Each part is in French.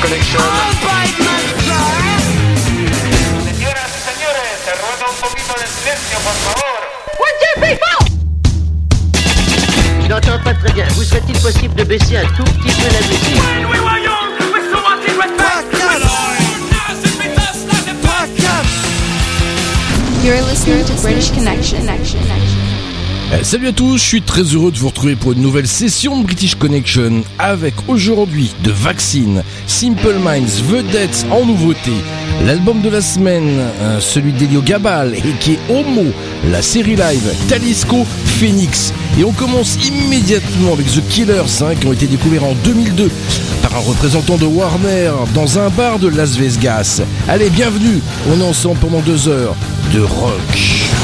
British Connection. Señoras y señores, se ruega un poquito de silencio, por favor. Je n'entends pas très bien. Vous serait-il possible de baisser un tout petit peu la musique You're listening to British Connection. Eh, Salut à tous, je suis très heureux de vous retrouver pour une nouvelle session de British Connection avec aujourd'hui de Vaccine, Simple Minds, Vedettes en nouveauté, l'album de la semaine, euh, celui d'Elio Gabal et qui est Homo, la série live Talisco Phoenix. Et on commence immédiatement avec The Killers hein, qui ont été découverts en 2002 par un représentant de Warner dans un bar de Las Vegas. Allez, bienvenue, on est ensemble pendant deux heures de rock.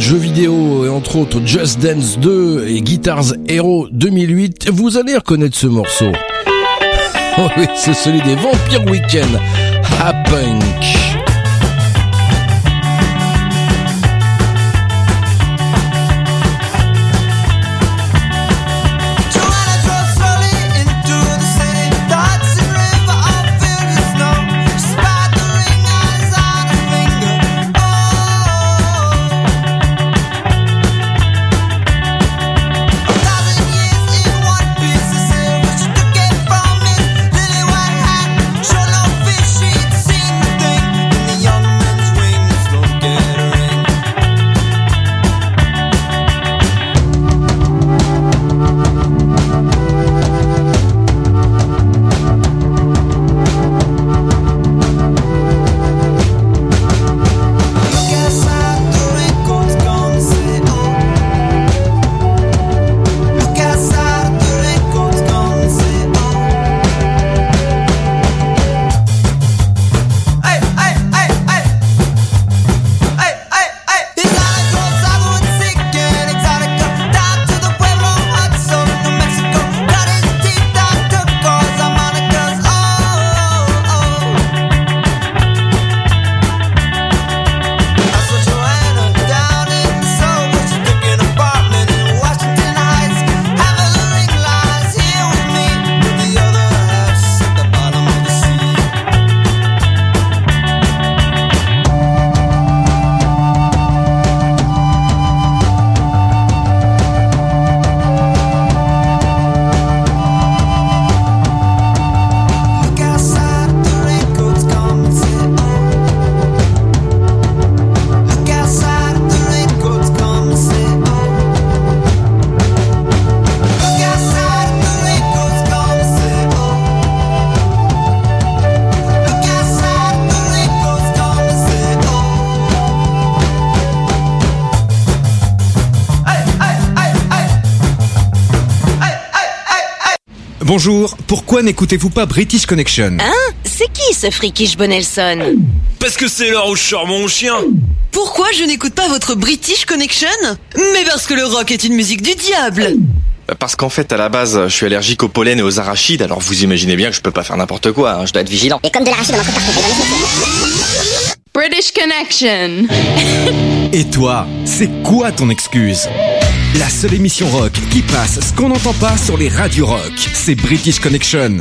Jeux vidéo et entre autres Just Dance 2 et Guitars Hero 2008, vous allez reconnaître ce morceau. Oh oui, c'est celui des Vampire Weekend à Punk. Bonjour, pourquoi n'écoutez-vous pas British Connection Hein C'est qui ce frikish Bonelson Parce que c'est l'heure où je sors mon chien Pourquoi je n'écoute pas votre British Connection Mais parce que le rock est une musique du diable parce qu'en fait, à la base, je suis allergique au pollen et aux arachides, alors vous imaginez bien que je peux pas faire n'importe quoi, hein, je dois être vigilant. Et comme de l'arachide. British Connection. Et toi, c'est quoi ton excuse? La seule émission rock qui passe ce qu'on n'entend pas sur les radios rock, c'est British Connection.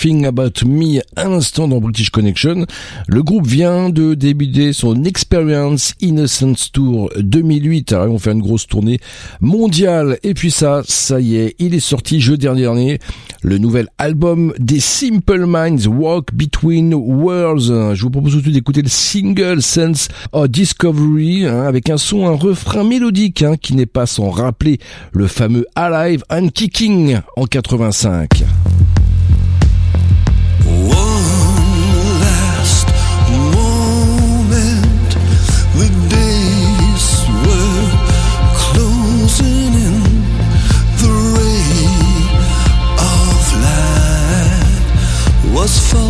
Thing About Me, instant dans British Connection. Le groupe vient de débuter son Experience Innocence Tour 2008. Alors, ils vont faire une grosse tournée mondiale. Et puis ça, ça y est, il est sorti jeudi dernier. Le nouvel album des Simple Minds, Walk Between Worlds. Je vous propose tout de suite d'écouter le single Sense of Discovery, hein, avec un son, un refrain mélodique, hein, qui n'est pas sans rappeler le fameux Alive and Kicking en 85. was full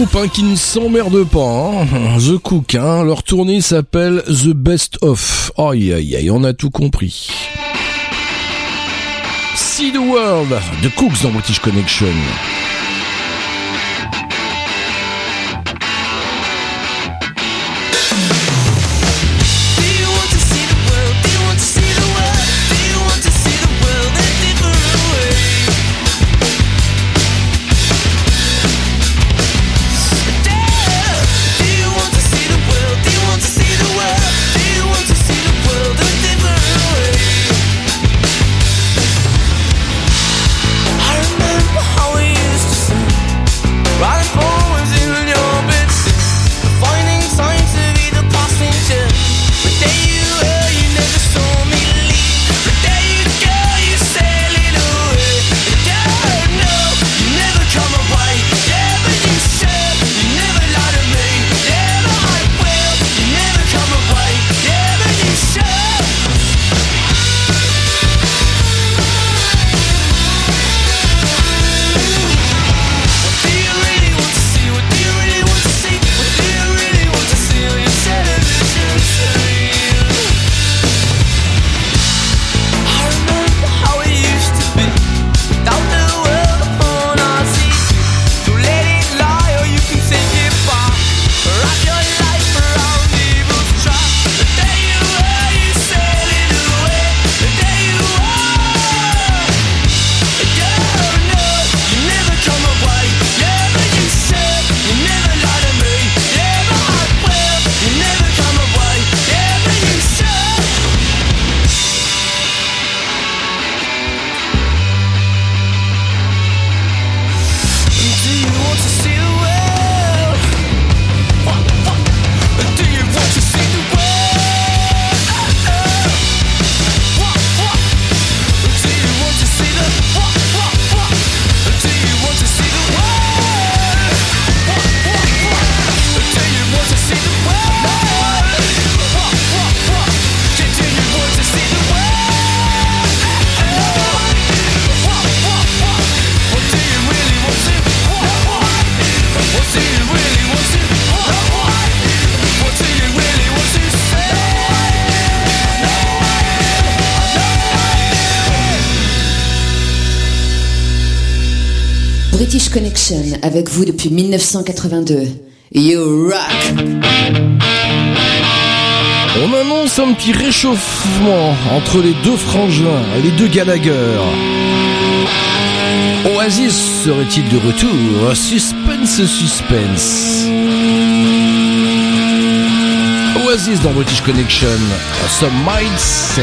groupe hein, qui ne s'emmerde pas. Hein. The Cook, hein. leur tournée s'appelle The Best Of. Aïe aïe aïe, on a tout compris. See the World, The Cooks dans British Connection. Connection avec vous depuis 1982. You rock! On annonce un petit réchauffement entre les deux frangins, les deux Gallagher. Oasis serait-il de retour? Suspense, suspense. Oasis dans British Connection, Some Might Say.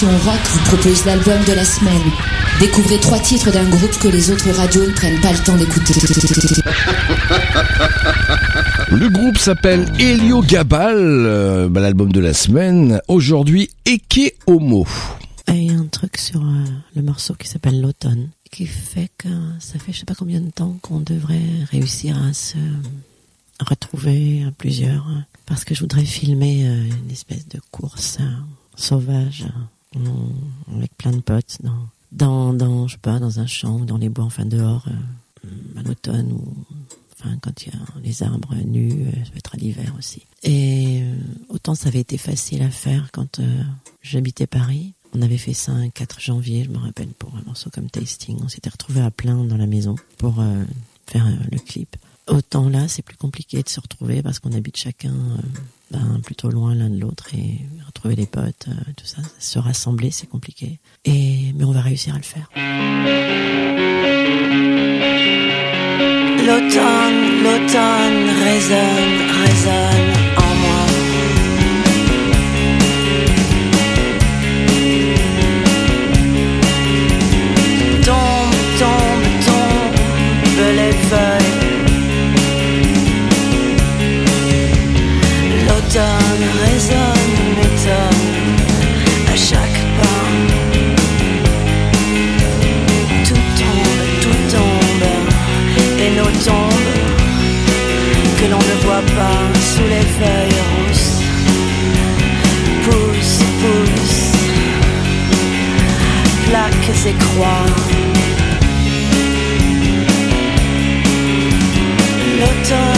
L'émission rock, vous propose l'album de la semaine. Découvrez trois titres d'un groupe que les autres radios ne prennent pas le temps d'écouter. Le groupe s'appelle Helio Gabal, euh, bah, l'album de la semaine. Aujourd'hui, Eke Homo. Il y a un truc sur euh, le morceau qui s'appelle l'automne, qui fait que ça fait je sais pas combien de temps qu'on devrait réussir à se retrouver à plusieurs, euh, parce que je voudrais filmer euh, une espèce de course sauvage de potes dans, dans, je sais pas, dans un champ ou dans les bois, enfin dehors, euh, à l'automne ou enfin quand il y a les arbres nus, euh, ça peut être à l'hiver aussi. Et euh, autant ça avait été facile à faire quand j'habitais Paris. On avait fait ça un 4 janvier, je me rappelle, pour un morceau comme Tasting. On s'était retrouvés à plein dans la maison pour faire le clip. Autant là, c'est plus compliqué de se retrouver parce qu'on habite chacun ben, plutôt loin l'un de l'autre et retrouver les potes, euh, tout ça, se rassembler, c'est compliqué. Et mais on va réussir à le faire. L'automne, l'automne résonne, résonne feuilles rousses. Pousse, pousse, plaques et croix. L'automne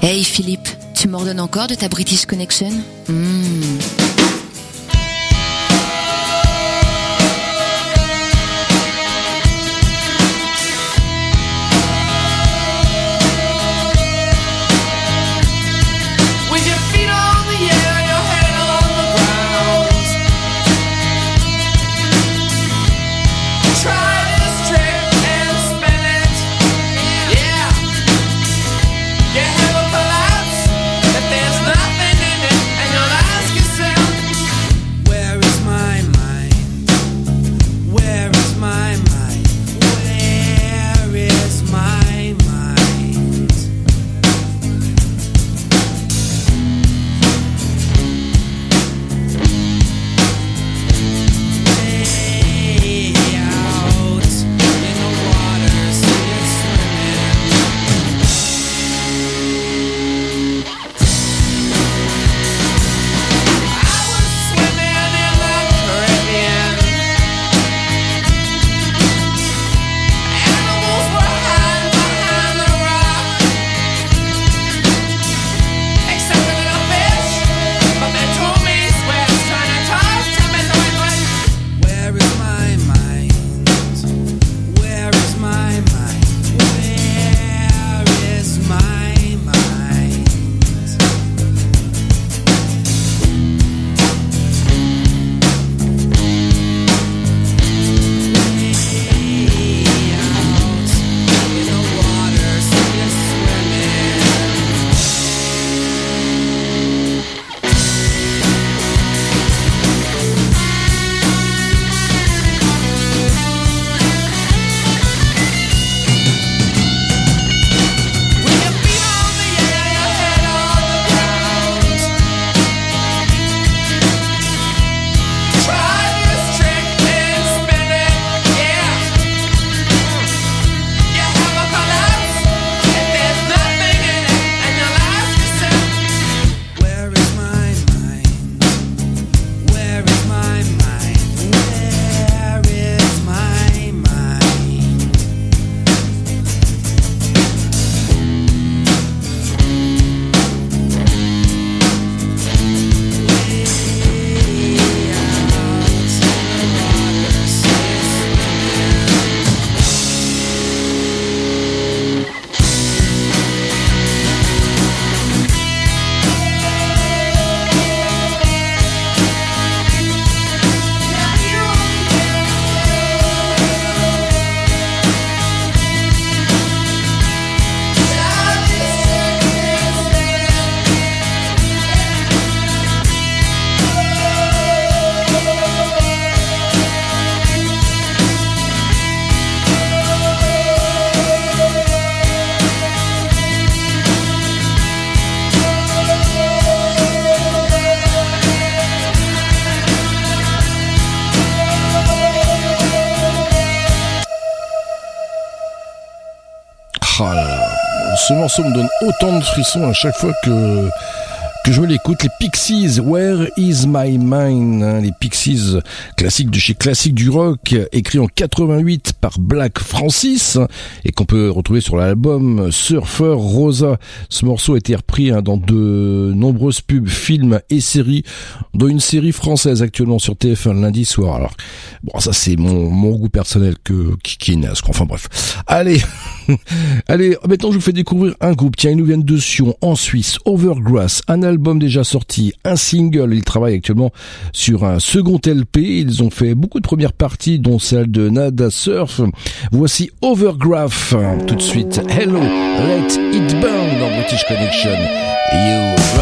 Hey Philippe, tu m'ordonnes encore de ta British Connection? Hmm. Morceau me donne autant de frissons à chaque fois que que je l'écoute. Les Pixies, Where is my mind hein, Les Pixies, classiques de chez classique du rock, écrit en 88 par Black Francis et qu'on peut retrouver sur l'album Surfer Rosa. Ce morceau a été repris hein, dans de nombreuses pubs, films et séries, dont une série française actuellement sur TF1 lundi soir. Alors, bon, ça c'est mon, mon goût personnel que qui, qui est naze, quoi. Enfin bref. Allez, allez, maintenant je vous fais découvrir un groupe. Tiens, ils nous viennent de Sion, en Suisse, Overgrass, un album déjà sorti, un single. Ils travaillent actuellement sur un second LP. Ils ont fait beaucoup de premières parties, dont celle de Nada Surf. Voici Overgraph. Tout de suite, Hello, Let It Burn dans British Connection. You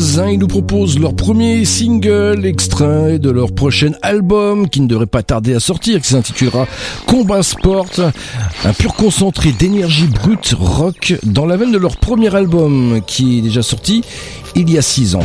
Ils nous proposent leur premier single extrait de leur prochain album qui ne devrait pas tarder à sortir, qui s'intitulera Combat Sport. Un pur concentré d'énergie brute rock dans la veine de leur premier album qui est déjà sorti il y a 6 ans.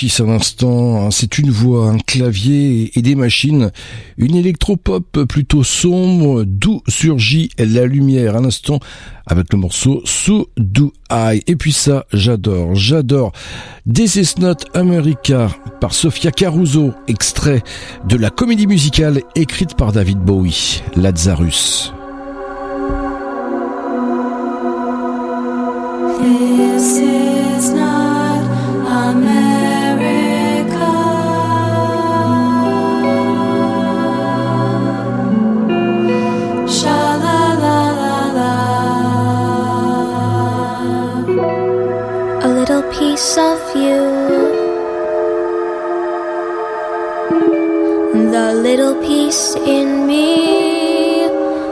Chiffre à l'instant, hein. c'est une voix, un clavier et des machines. Une électropop plutôt sombre, d'où surgit la lumière à l'instant avec le morceau So Do I. Et puis ça, j'adore, j'adore. This is Not America par Sofia Caruso, extrait de la comédie musicale écrite par David Bowie, Lazarus. in me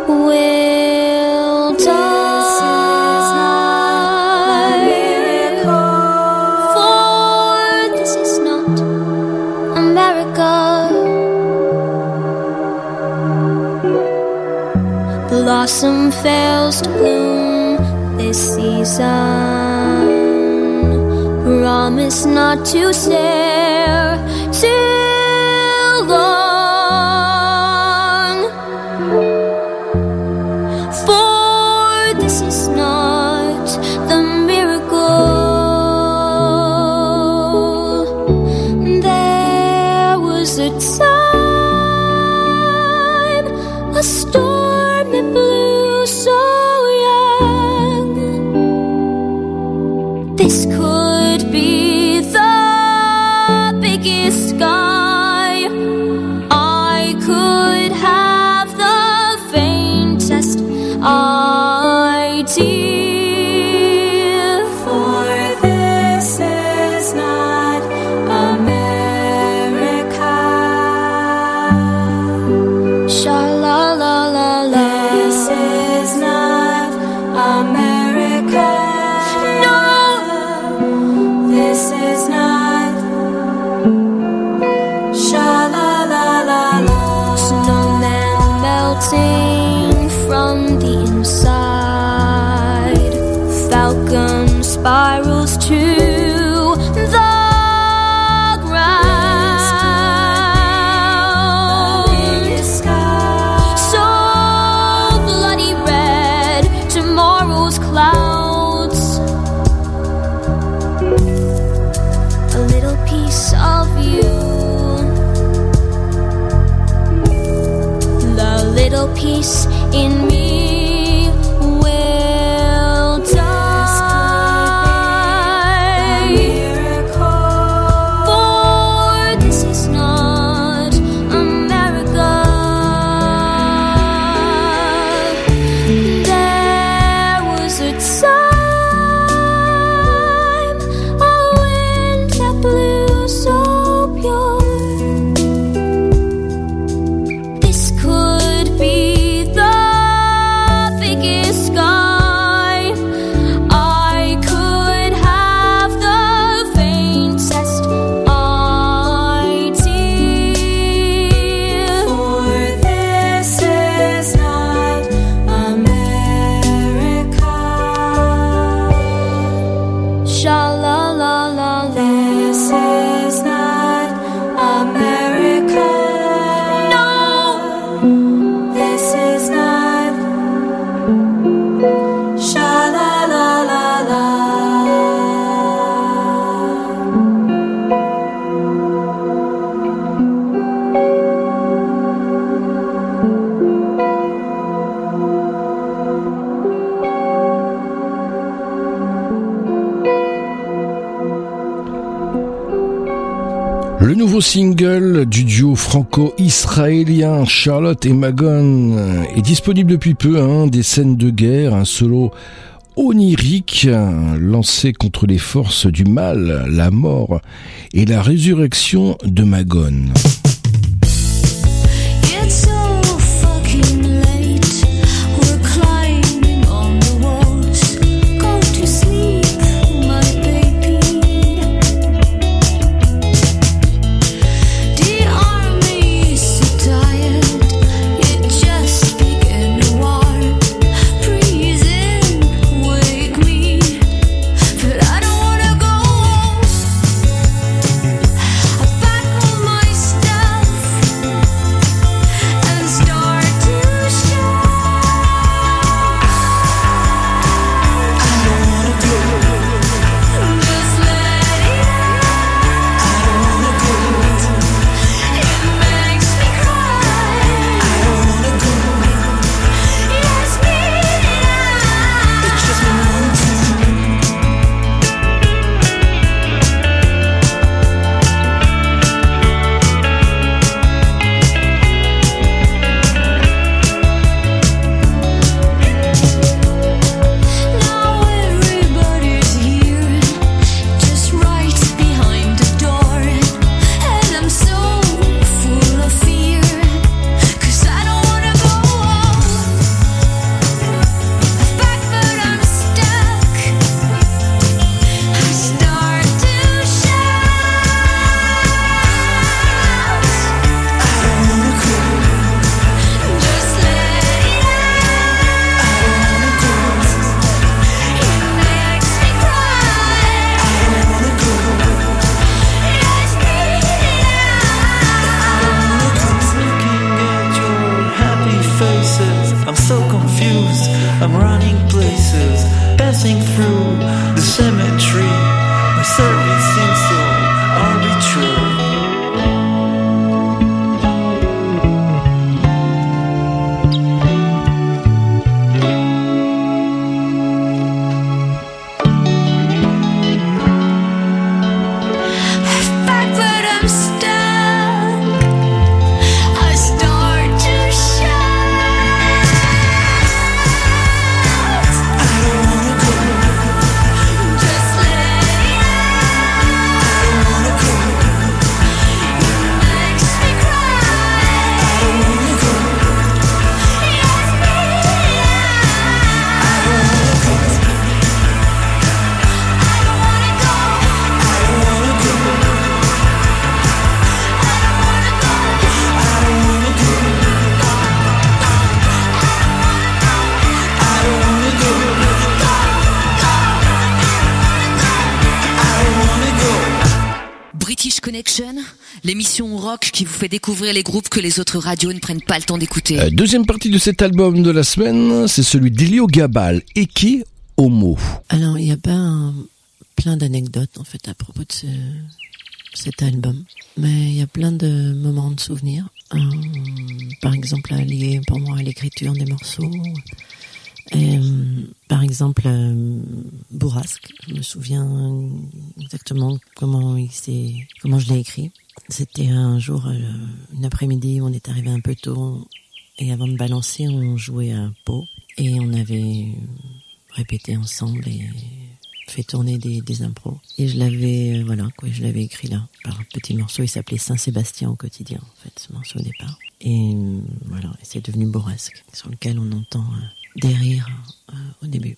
will die. For this is not America. Blossom fails to bloom this season. Promise not to stay. du duo franco-israélien Charlotte et Magon est disponible depuis peu, hein, des scènes de guerre, un solo onirique lancé contre les forces du mal, la mort et la résurrection de Magon. L'émission rock qui vous fait découvrir les groupes que les autres radios ne prennent pas le temps d'écouter. Euh, deuxième partie de cet album de la semaine, c'est celui d'Elio Gabal, Eki Homo. Alors, il y a pas un- plein d'anecdotes en fait à propos de ce- cet album, mais il y a plein de moments de souvenirs. Euh, par exemple, liés pour moi à l'écriture des morceaux. Et, euh, par exemple, euh, Bourrasque, je me souviens exactement comment il s'est, comment je l'ai écrit. C'était un jour, euh, une après-midi, on est arrivé un peu tôt, et avant de balancer, on jouait à Pau, et on avait répété ensemble et fait tourner des, impros. Et je l'avais, euh, voilà, quoi, je l'avais écrit là, par un petit morceau. Il s'appelait Saint-Sébastien au quotidien, en fait, ce morceau au départ. Et voilà, c'est devenu Bourrasque, sur lequel on entend euh, des rires au début.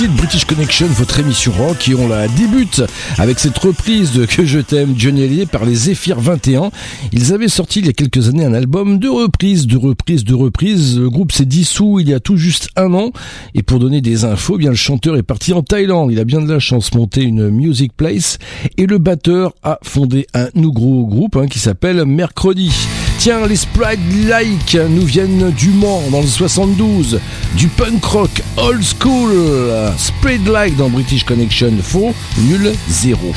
British Connection, votre émission rock, et on la débute avec cette reprise de Que je t'aime, Johnny Hallyday, par les Zephyr 21. Ils avaient sorti il y a quelques années un album de reprises, de reprises, de reprises. Le groupe s'est dissous il y a tout juste un an, et pour donner des infos, eh bien le chanteur est parti en Thaïlande. Il a bien de la chance, monter une Music Place, et le batteur a fondé un nouveau groupe hein, qui s'appelle Mercredi. Tiens, les Sprite Like nous viennent du Mans dans le 72, du punk rock old school. Sprite Like dans British Connection, faux, nul, zéro.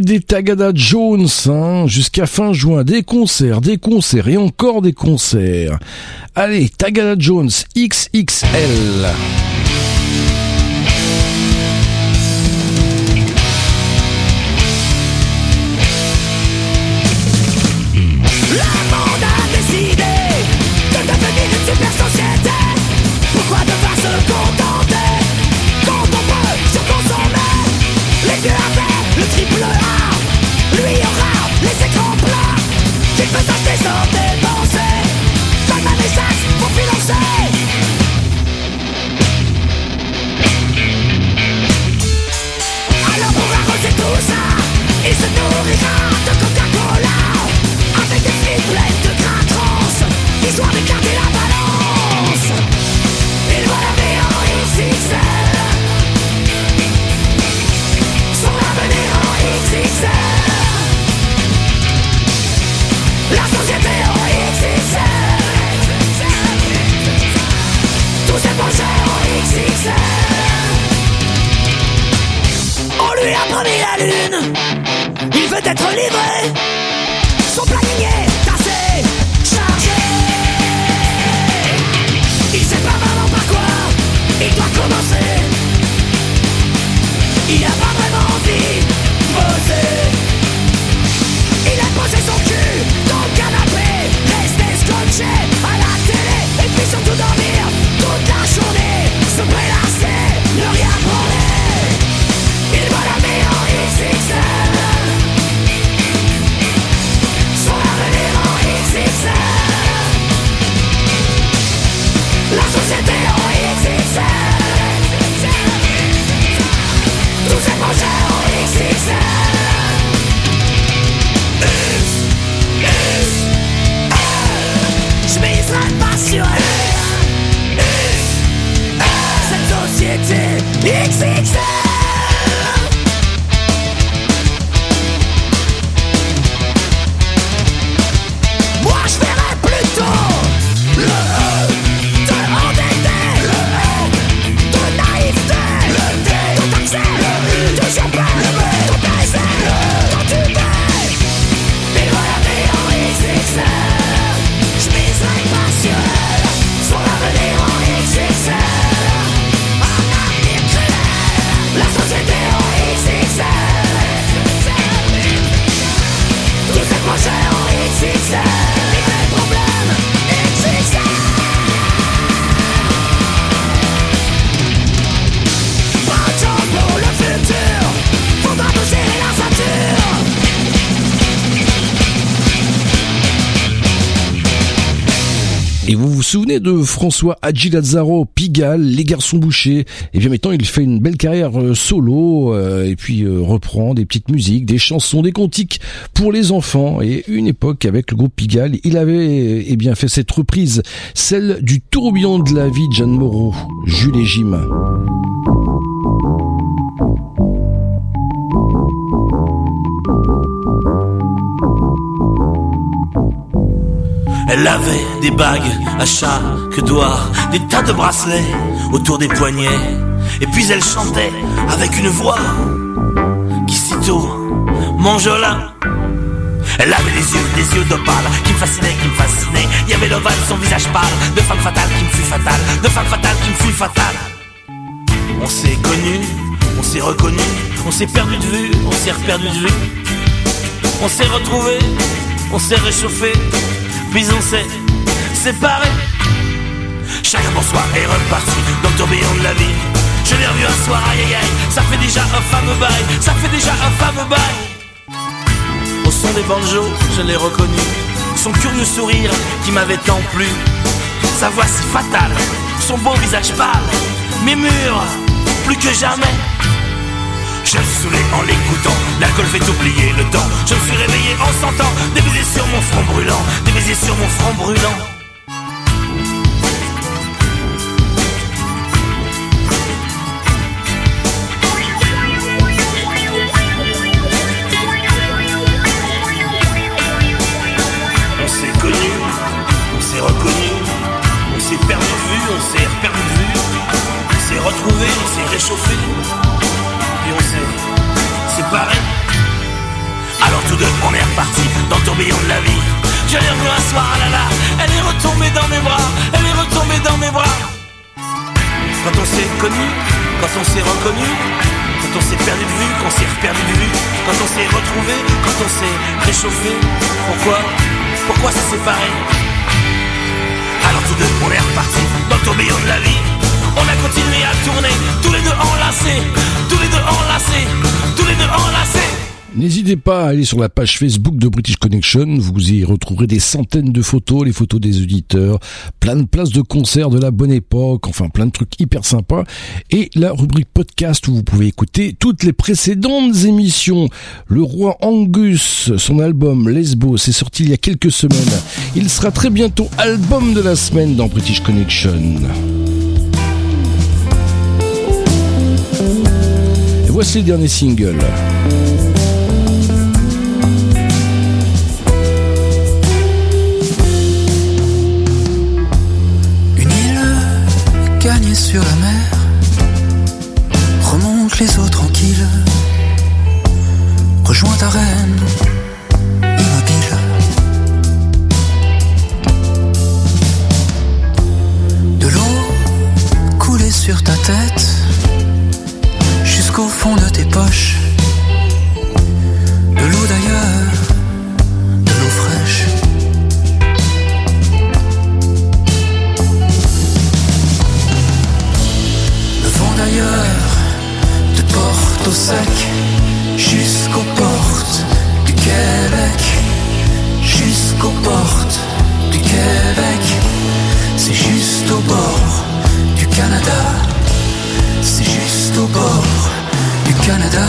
des Tagada Jones hein, jusqu'à fin juin, des concerts, des concerts et encore des concerts. Allez, Tagada Jones XXL. Morena. François Hadji Lazzaro, Pigalle, Les Garçons Bouchés Et bien maintenant, il fait une belle carrière euh, solo euh, et puis euh, reprend des petites musiques, des chansons, des contiques pour les enfants. Et une époque, avec le groupe Pigalle, il avait eh bien fait cette reprise, celle du tourbillon de la vie de Jeanne Moreau, Jules et Jim. Elle avait des bagues à chaque doigt, des tas de bracelets autour des poignets. Et puis elle chantait avec une voix qui sitôt m'enjola. Elle avait des yeux, des yeux d'opale qui me fascinaient, qui me fascinaient. Il y avait l'ovale, son visage pâle, de femme fatale qui me fut fatale, de femme fatale qui me fut fatale. On s'est connus, on s'est reconnus, on s'est perdu de vue, on s'est reperdu de vue. On s'est retrouvés, on s'est réchauffé, puis on s'est séparés. Chacun soi est reparti dans le tourbillon de la vie. Je l'ai revu un soir, aïe aïe aïe, ça fait déjà un fameux bail, ça fait déjà un fameux bail. Au son des banjos, je l'ai reconnu, son curieux sourire qui m'avait tant plu, sa voix si fatale, son beau visage pâle, mes murs, plus que jamais. Je me saoulé en l'écoutant, l'alcool fait oublier le temps. Je me suis réveillé en sentant des baisers sur mon front brûlant, des baisers sur mon front brûlant. Pourquoi? Pourquoi s'est séparé Alors tous deux, on est repartis dans le tourbillon de la vie. On a continué à tourner, tous les deux enlacés, tous les deux enlacés, N'hésitez pas à aller sur la page Facebook de British Connection, vous y retrouverez des centaines de photos, les photos des auditeurs, plein de places de concerts de la bonne époque, enfin plein de trucs hyper sympas, et la rubrique podcast où vous pouvez écouter toutes les précédentes émissions. Le roi Angus, son album Lesbos est sorti il y a quelques semaines. Il sera très bientôt album de la semaine dans British Connection. Et voici le dernier single. Sur la mer remonte les eaux tranquilles, rejoint ta reine immobile. De l'eau coulée sur ta tête jusqu'au fond de tes poches. Sec jusqu'aux portes du Québec. Jusqu'aux portes du Québec. C'est juste au bord du Canada. C'est juste au bord du Canada.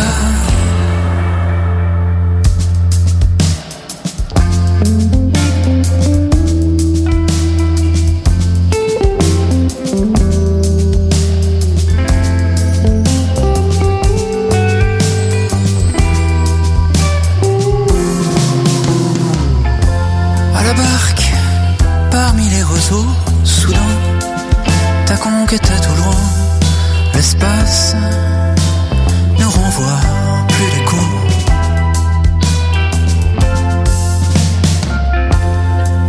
Qui était tout loin. L'espace ne renvoie plus les coups.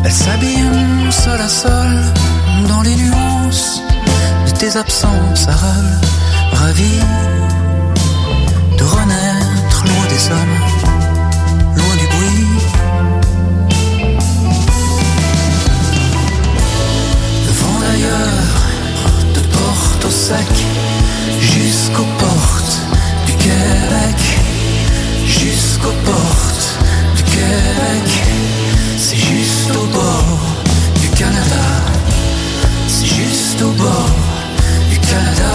Elle s'abîme seule à seule dans les nuances de tes absences arables, ravie de renaître loin des hommes, jusqu'aux portes du Québec, jusqu'aux portes du Québec. C'est juste au bord du Canada, c'est juste au bord du Canada.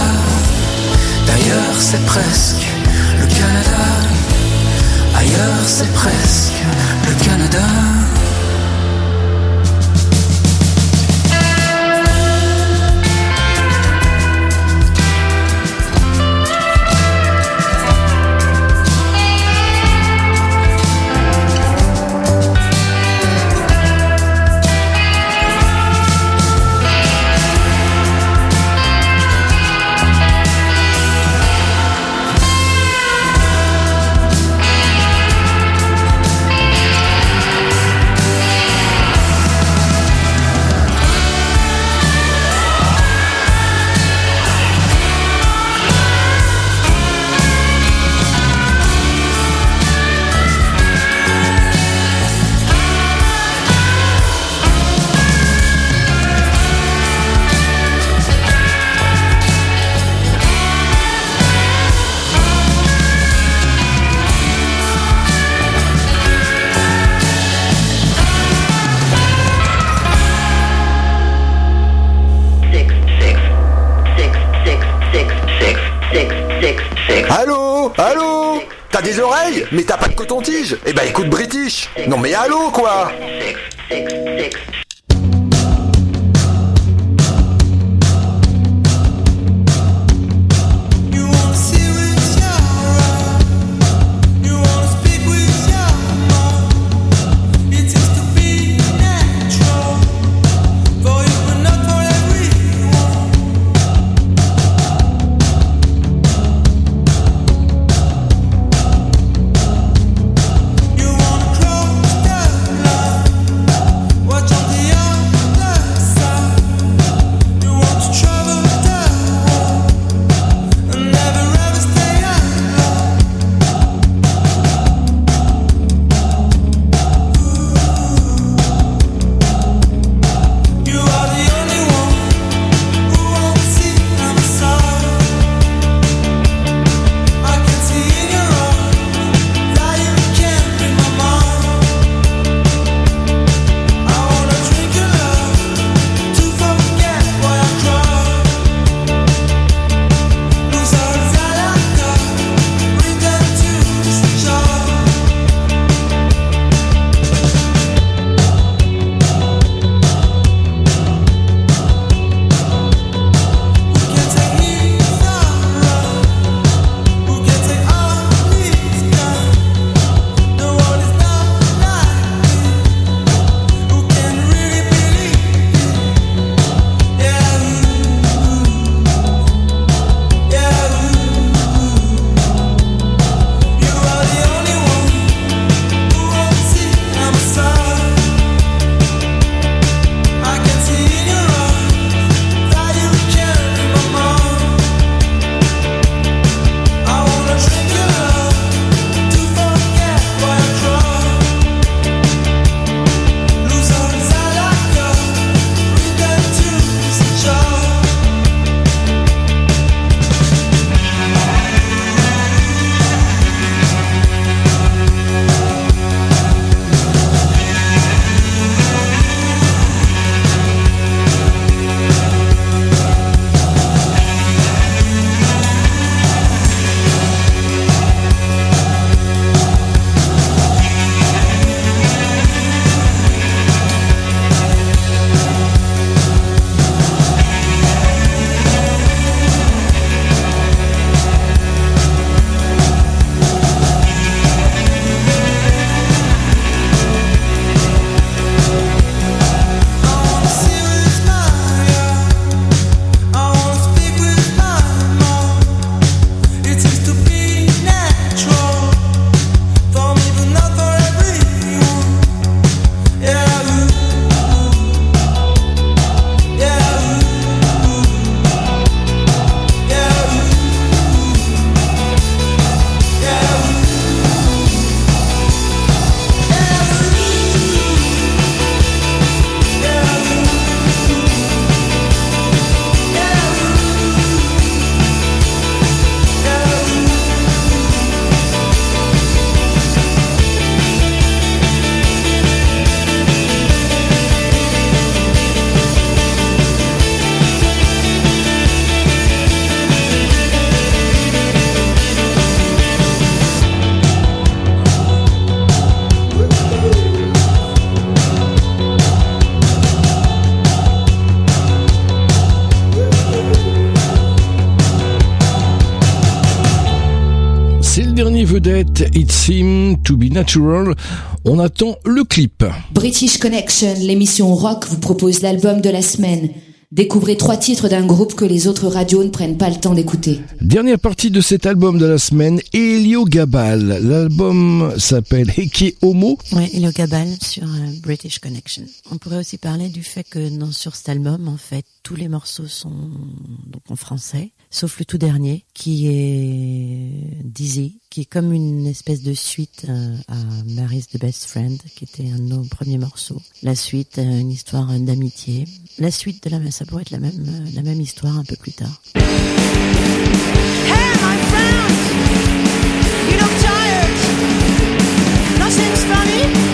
D'ailleurs, c'est presque le Canada. Ailleurs, c'est presque le Canada. Mais allô It Seemed to be Natural. On attend le clip. British Connection, l'émission rock, vous propose l'album de la semaine. Découvrez trois titres d'un groupe que les autres radios ne prennent pas le temps d'écouter. Dernière partie de cet album de la semaine, Elio Gabal. L'album s'appelle Eke Homo. Ouais, Hello Gabal sur euh, British Connection. On pourrait aussi parler du fait que dans, sur cet album, en fait, tous les morceaux sont donc en français, sauf le tout dernier, qui est Dizzy, qui est comme une espèce de suite euh, à Mary's the Best Friend, qui était un de nos premiers morceaux. La suite, euh, une histoire d'amitié. La suite de la, ça pourrait être la même, euh, la même histoire un peu plus tard. You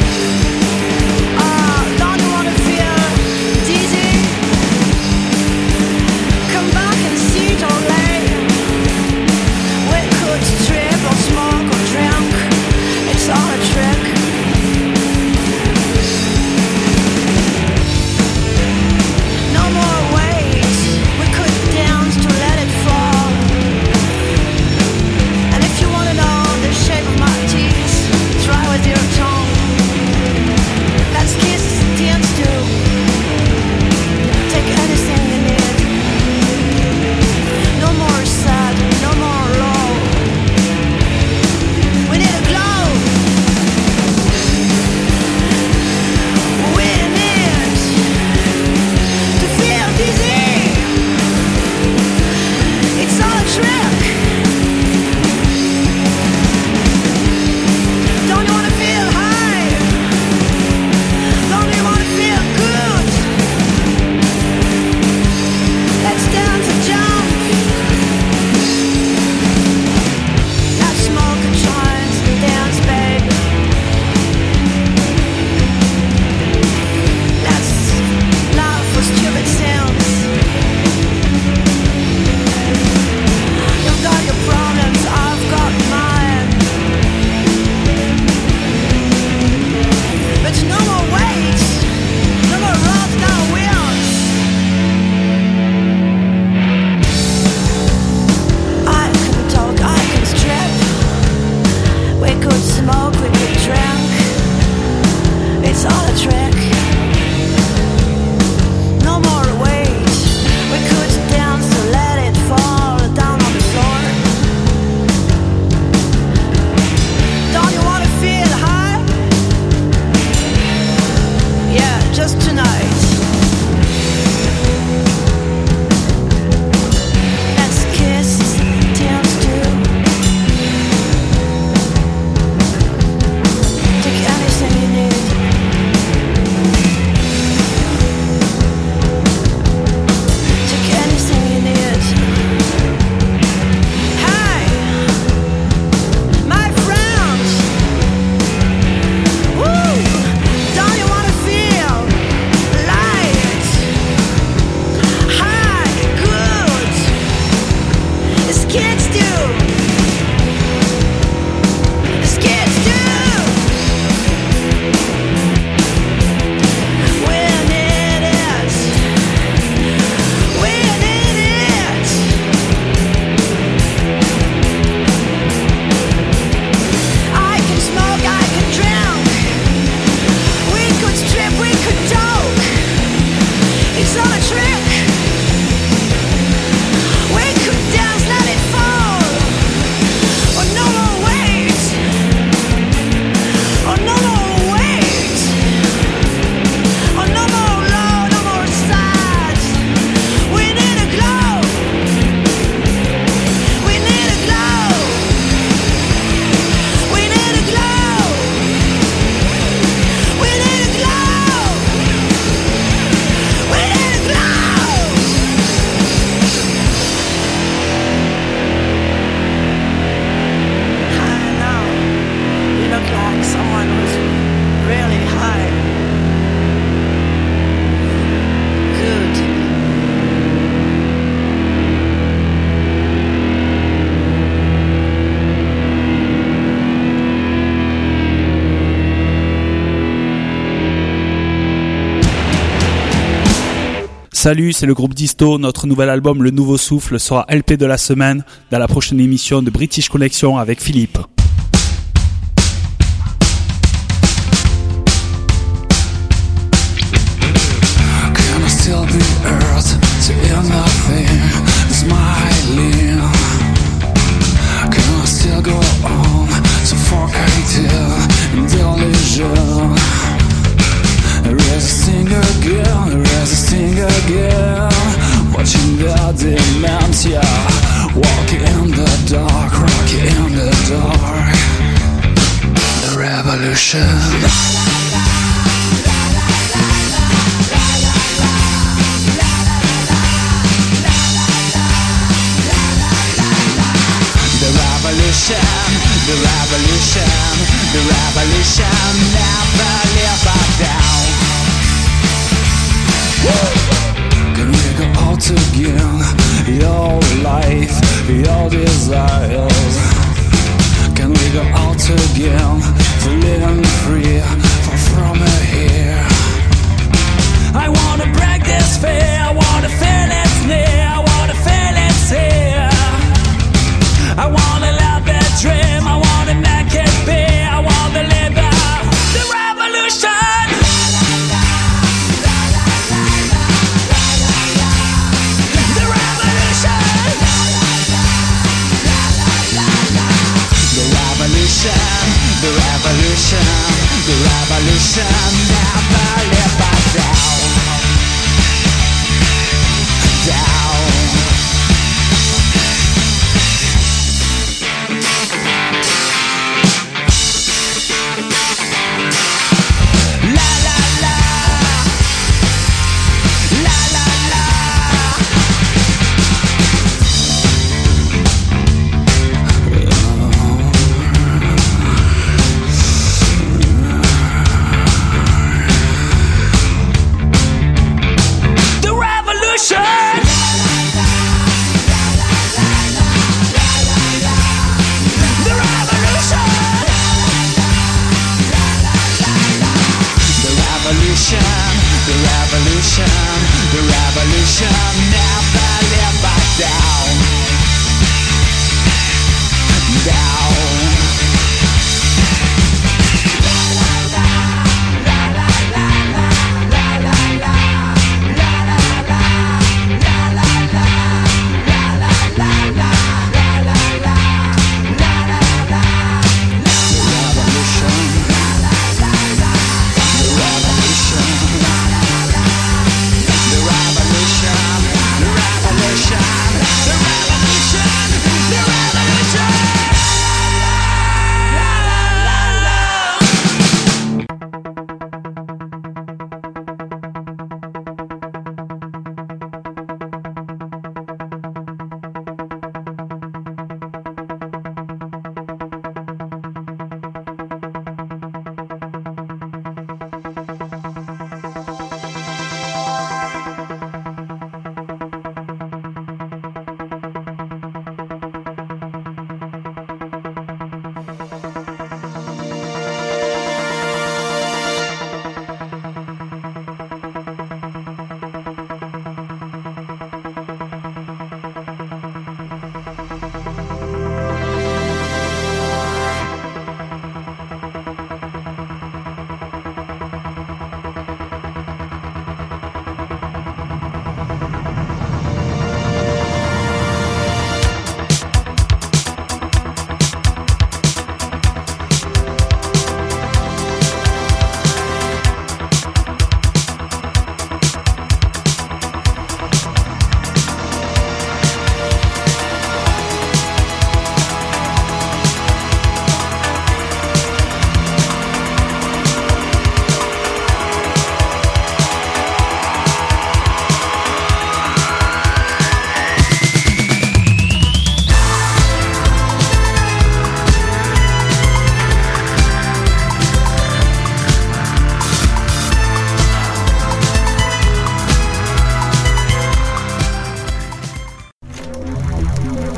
Salut, c'est le groupe Disto. Notre nouvel album, Le Nouveau Souffle, sera LP de la semaine dans la prochaine émission de British Connection avec Philippe. your desires. Can we go out again? Feeling revolution, the revolution never left.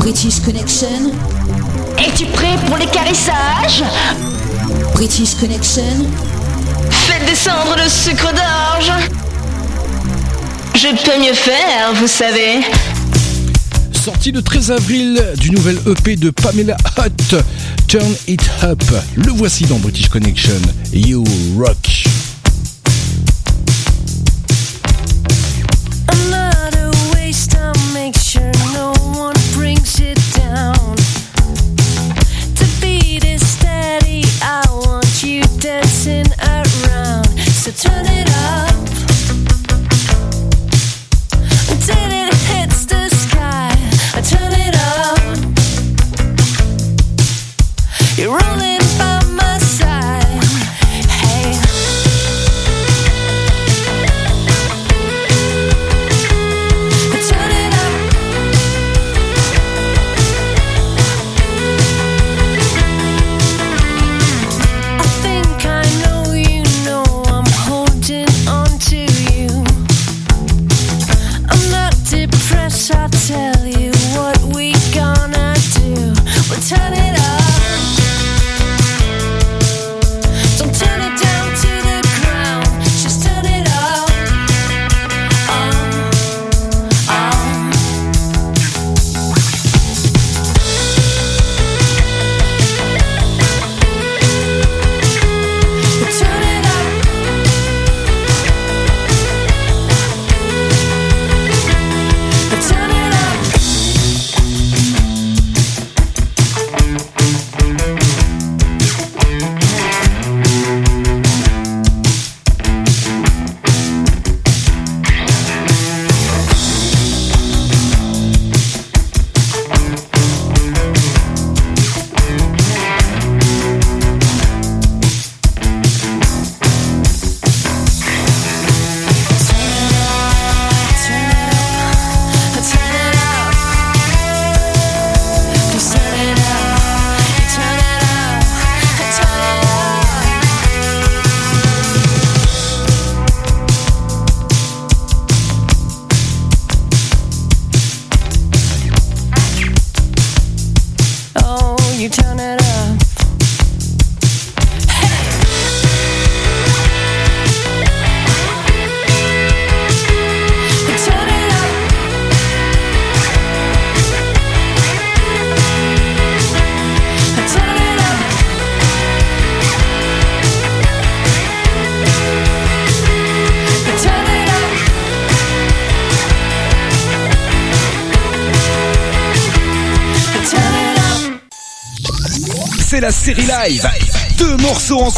British Connection. Es-tu prêt pour les British Connection. Faites descendre le sucre d'orge. Je peux mieux faire, vous savez. Sorti le 13 avril du nouvel EP de Pamela Hutt, Turn It Up. Le voici dans British Connection. You Rock.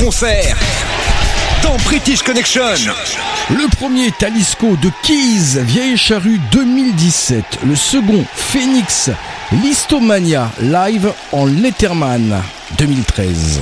concert dans British Connection. Le premier Talisco de Keys, Vieille Charrue 2017. Le second, Phoenix, Listomania, live en Letterman 2013.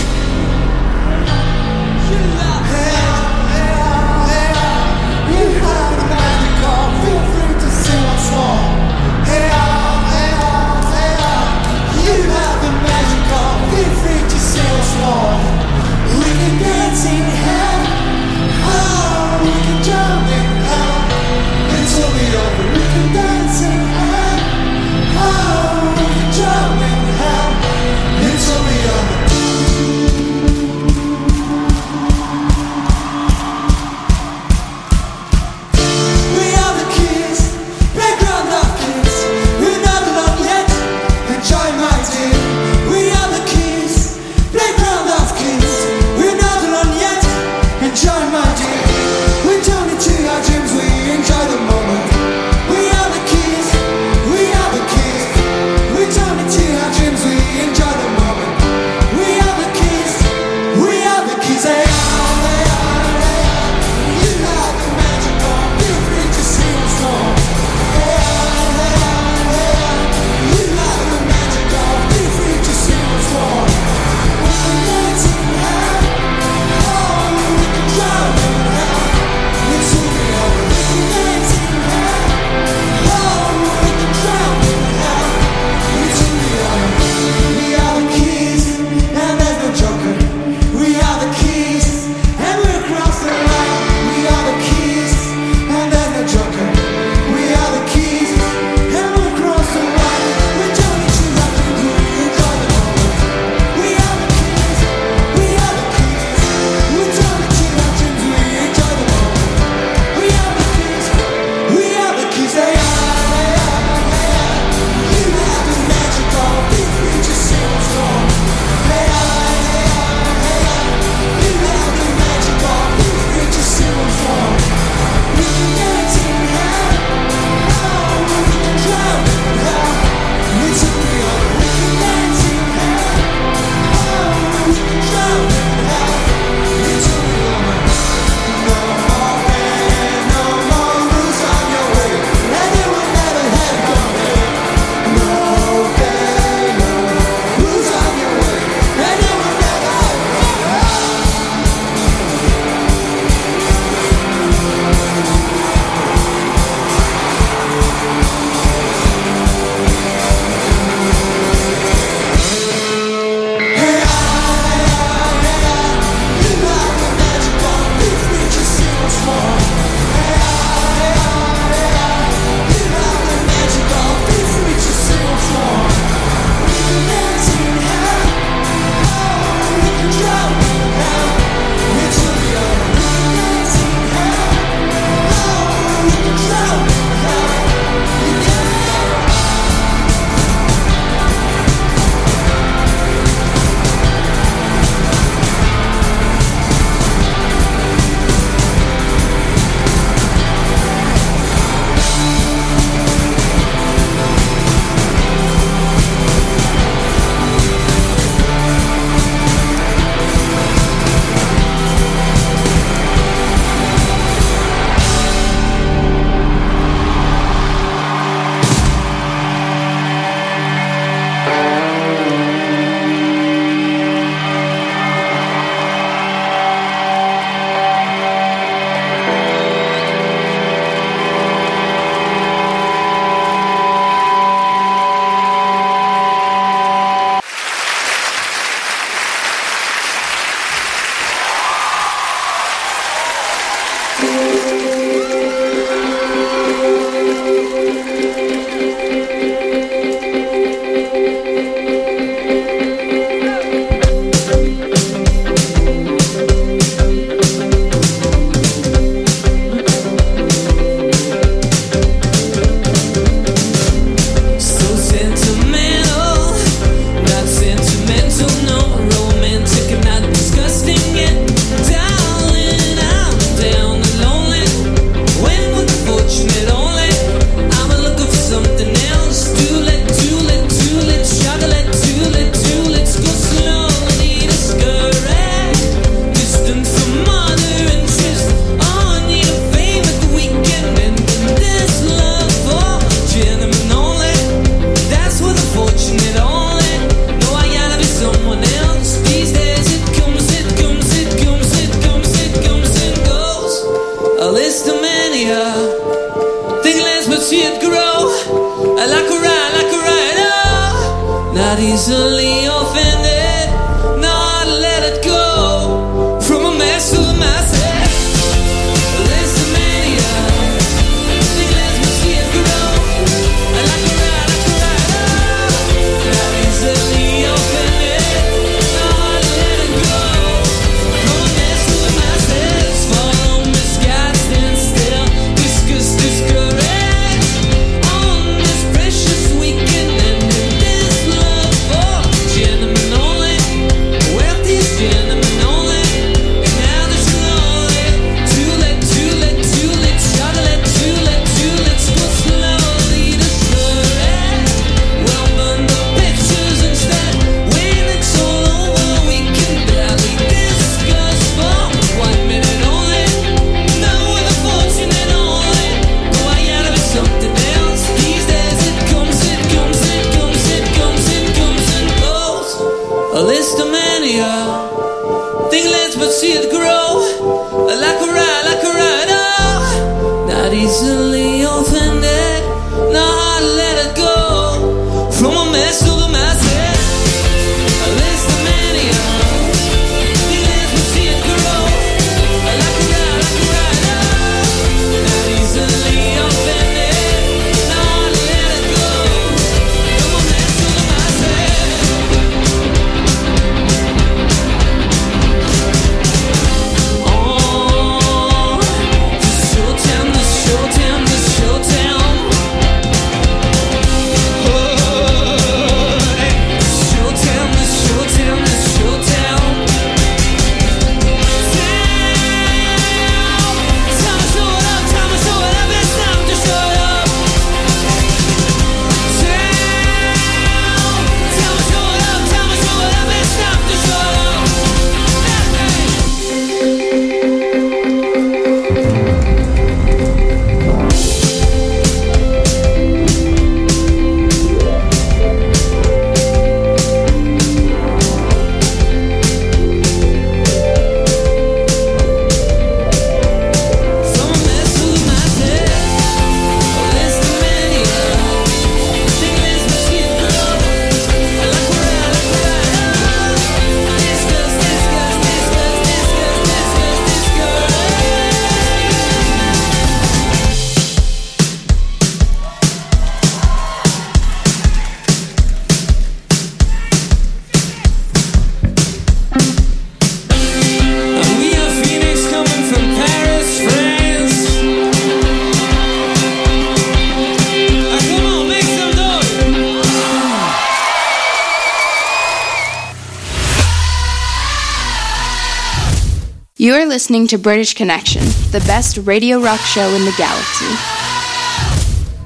listening to British Connection, the best radio rock show in the galaxy.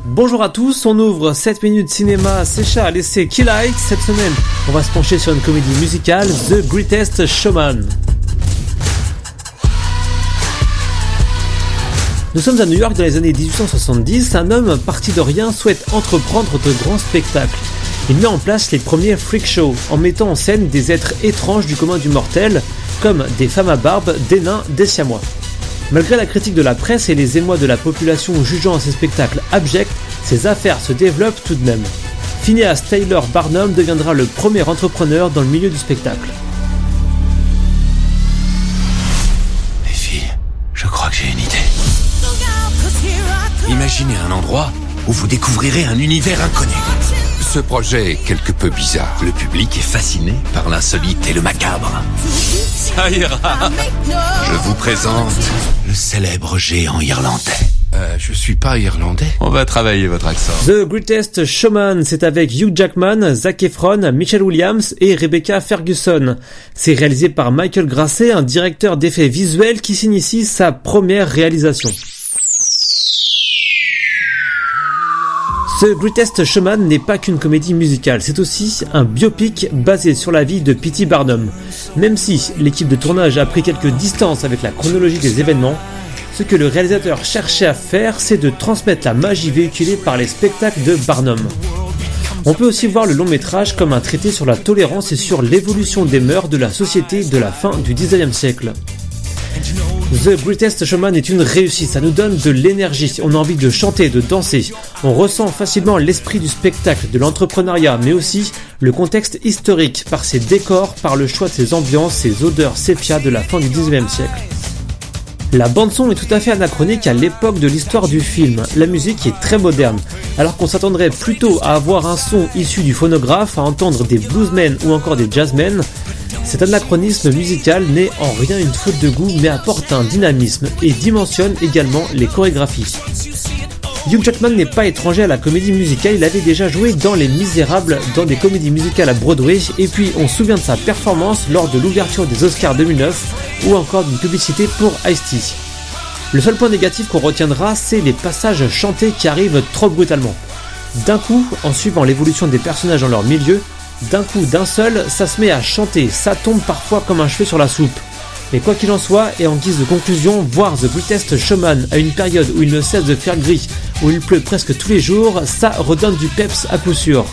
Bonjour à tous, on ouvre 7 minutes cinéma Sécha a laissé Kill Like. Cette semaine, on va se pencher sur une comédie musicale, The Greatest Showman. Nous sommes à New York dans les années 1870. Un homme parti de rien souhaite entreprendre de grands spectacles. Il met en place les premiers freak shows en mettant en scène des êtres étranges du commun du mortel comme des femmes à barbe, des nains, des siamois. Malgré la critique de la presse et les émois de la population jugeant ces spectacles abjects, ces affaires se développent tout de même. Phineas Taylor Barnum deviendra le premier entrepreneur dans le milieu du spectacle. Les filles, je crois que j'ai une idée. Imaginez un endroit où vous découvrirez un univers inconnu ce projet est quelque peu bizarre. Le public est fasciné par l'insolite et le macabre. Ça ira. Je vous présente le célèbre géant irlandais. Euh, je suis pas irlandais. On va travailler votre accent. The Greatest Showman, c'est avec Hugh Jackman, Zac Efron, Michelle Williams et Rebecca Ferguson. C'est réalisé par Michael Grasset, un directeur d'effets visuels qui s'initie sa première réalisation. The Greatest Showman n'est pas qu'une comédie musicale, c'est aussi un biopic basé sur la vie de P.T. Barnum. Même si l'équipe de tournage a pris quelques distances avec la chronologie des événements, ce que le réalisateur cherchait à faire, c'est de transmettre la magie véhiculée par les spectacles de Barnum. On peut aussi voir le long métrage comme un traité sur la tolérance et sur l'évolution des mœurs de la société de la fin du 19e siècle. The Greatest Showman est une réussite, ça nous donne de l'énergie, on a envie de chanter, de danser, on ressent facilement l'esprit du spectacle, de l'entrepreneuriat, mais aussi le contexte historique par ses décors, par le choix de ses ambiances, ses odeurs sépia de la fin du 19e siècle. La bande-son est tout à fait anachronique à l'époque de l'histoire du film. La musique est très moderne. Alors qu'on s'attendrait plutôt à avoir un son issu du phonographe, à entendre des bluesmen ou encore des jazzmen, cet anachronisme musical n'est en rien une faute de goût mais apporte un dynamisme et dimensionne également les chorégraphies. Hugh Jackman n'est pas étranger à la comédie musicale, il avait déjà joué dans Les Misérables, dans des comédies musicales à Broadway, et puis on se souvient de sa performance lors de l'ouverture des Oscars 2009, ou encore d'une publicité pour Ice-T. Le seul point négatif qu'on retiendra, c'est les passages chantés qui arrivent trop brutalement. D'un coup, en suivant l'évolution des personnages dans leur milieu, d'un coup, d'un seul, ça se met à chanter, ça tombe parfois comme un cheveu sur la soupe. Mais quoi qu'il en soit, et en guise de conclusion, voir The Greatest Showman à une période où il ne cesse de faire gris, où il pleut presque tous les jours, ça redonne du peps à coup sûr.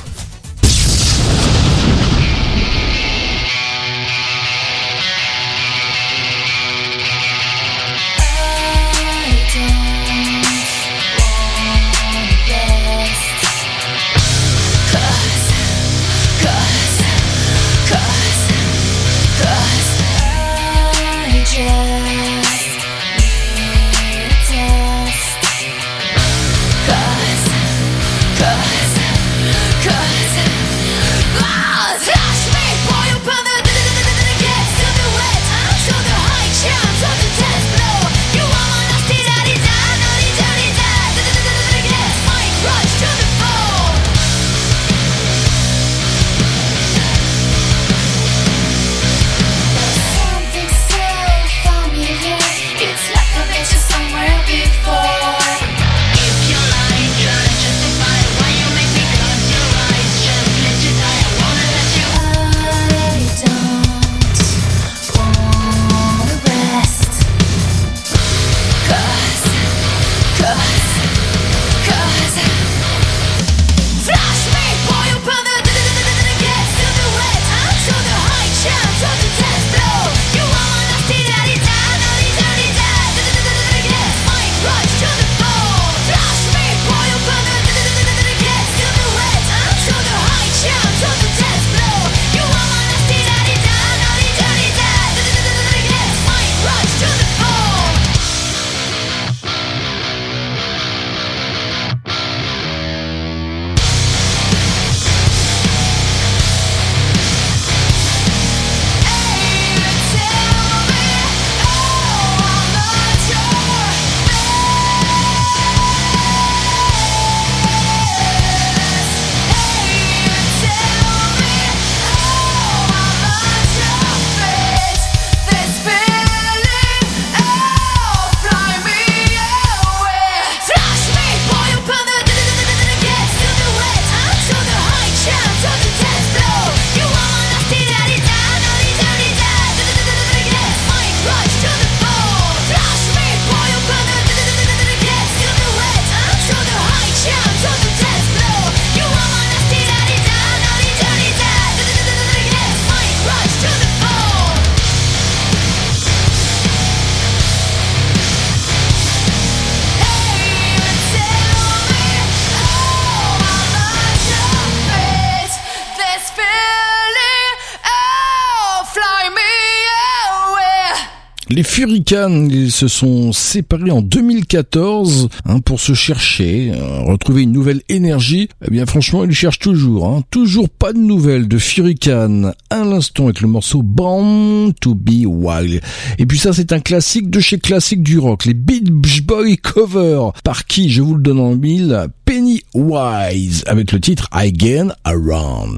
Shuriken. Ils se sont séparés en 2014 hein, pour se chercher, euh, retrouver une nouvelle énergie. Eh bien franchement, ils cherchent toujours. Hein. Toujours pas de nouvelles de Shuriken à l'instant avec le morceau Born to be Wild. Et puis ça, c'est un classique de chez classique du rock. Les Beach Boy Cover. Par qui, je vous le donne en mille, Pennywise avec le titre I Again I get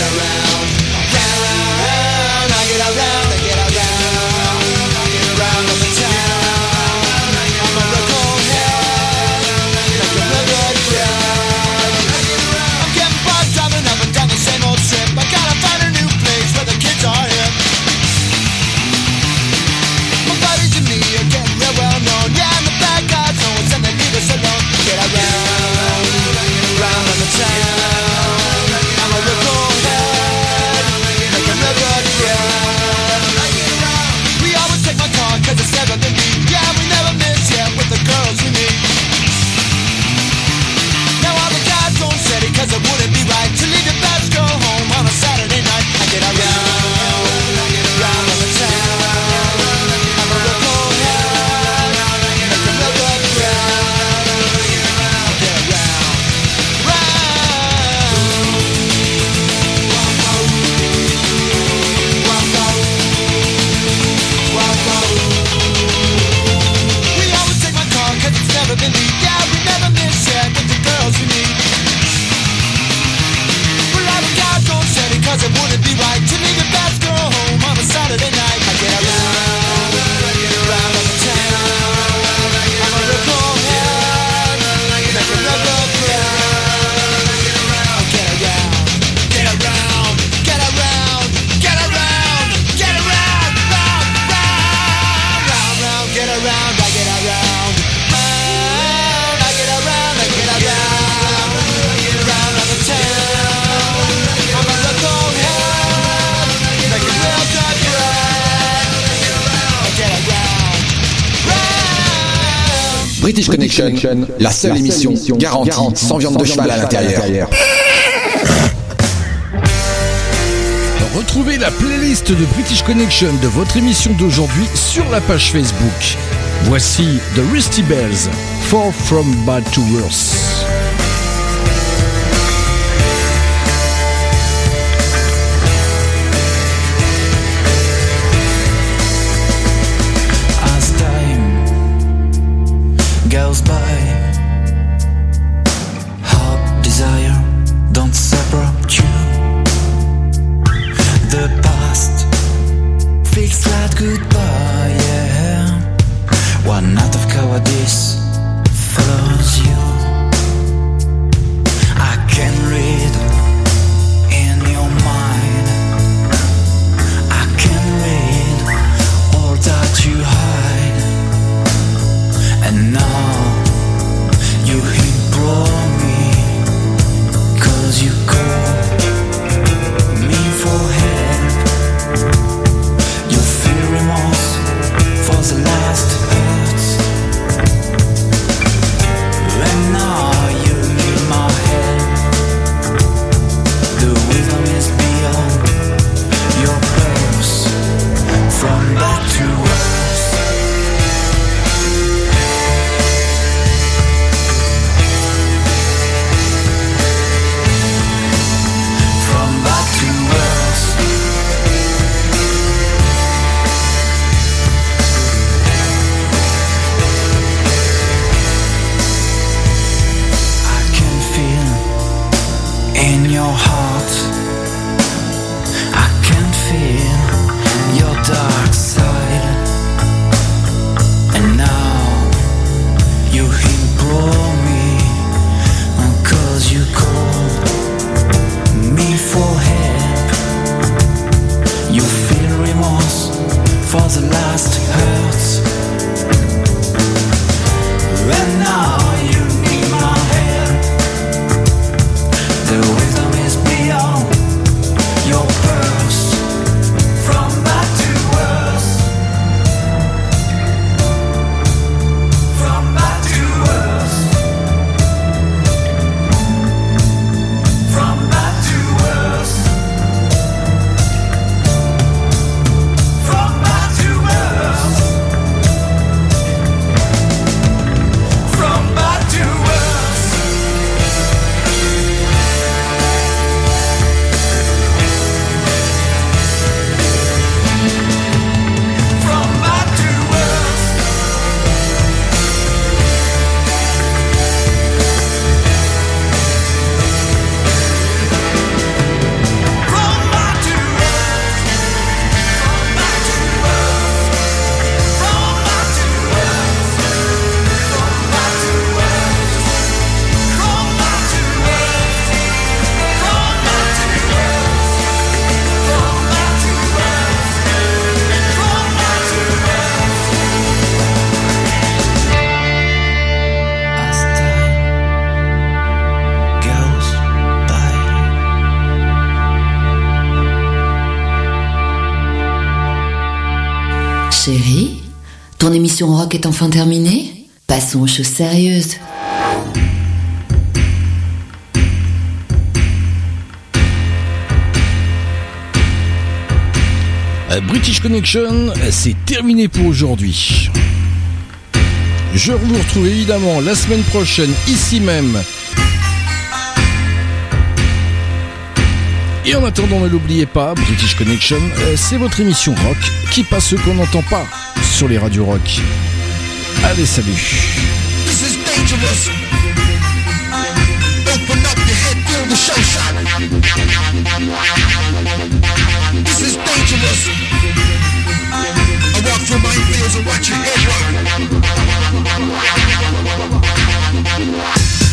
around. La seule, émission, émission garantie, garantie, sans viande de cheval à l'intérieur. Retrouvez la playlist de British Connection de votre émission d'aujourd'hui sur la page Facebook. Voici The Rusty Bells, Far From Bad to Worse. enfin terminé Passons aux choses sérieuses. Euh, British Connection, c'est terminé pour aujourd'hui. Je vous retrouve évidemment la semaine prochaine ici même. Et en attendant, ne l'oubliez pas, British Connection, euh, c'est votre émission rock qui passe ce qu'on n'entend pas sur les radios rock. Allez, salut. This is dangerous. Open up your head feel the show shot. This is dangerous. I walk through my fears and watch your head rock.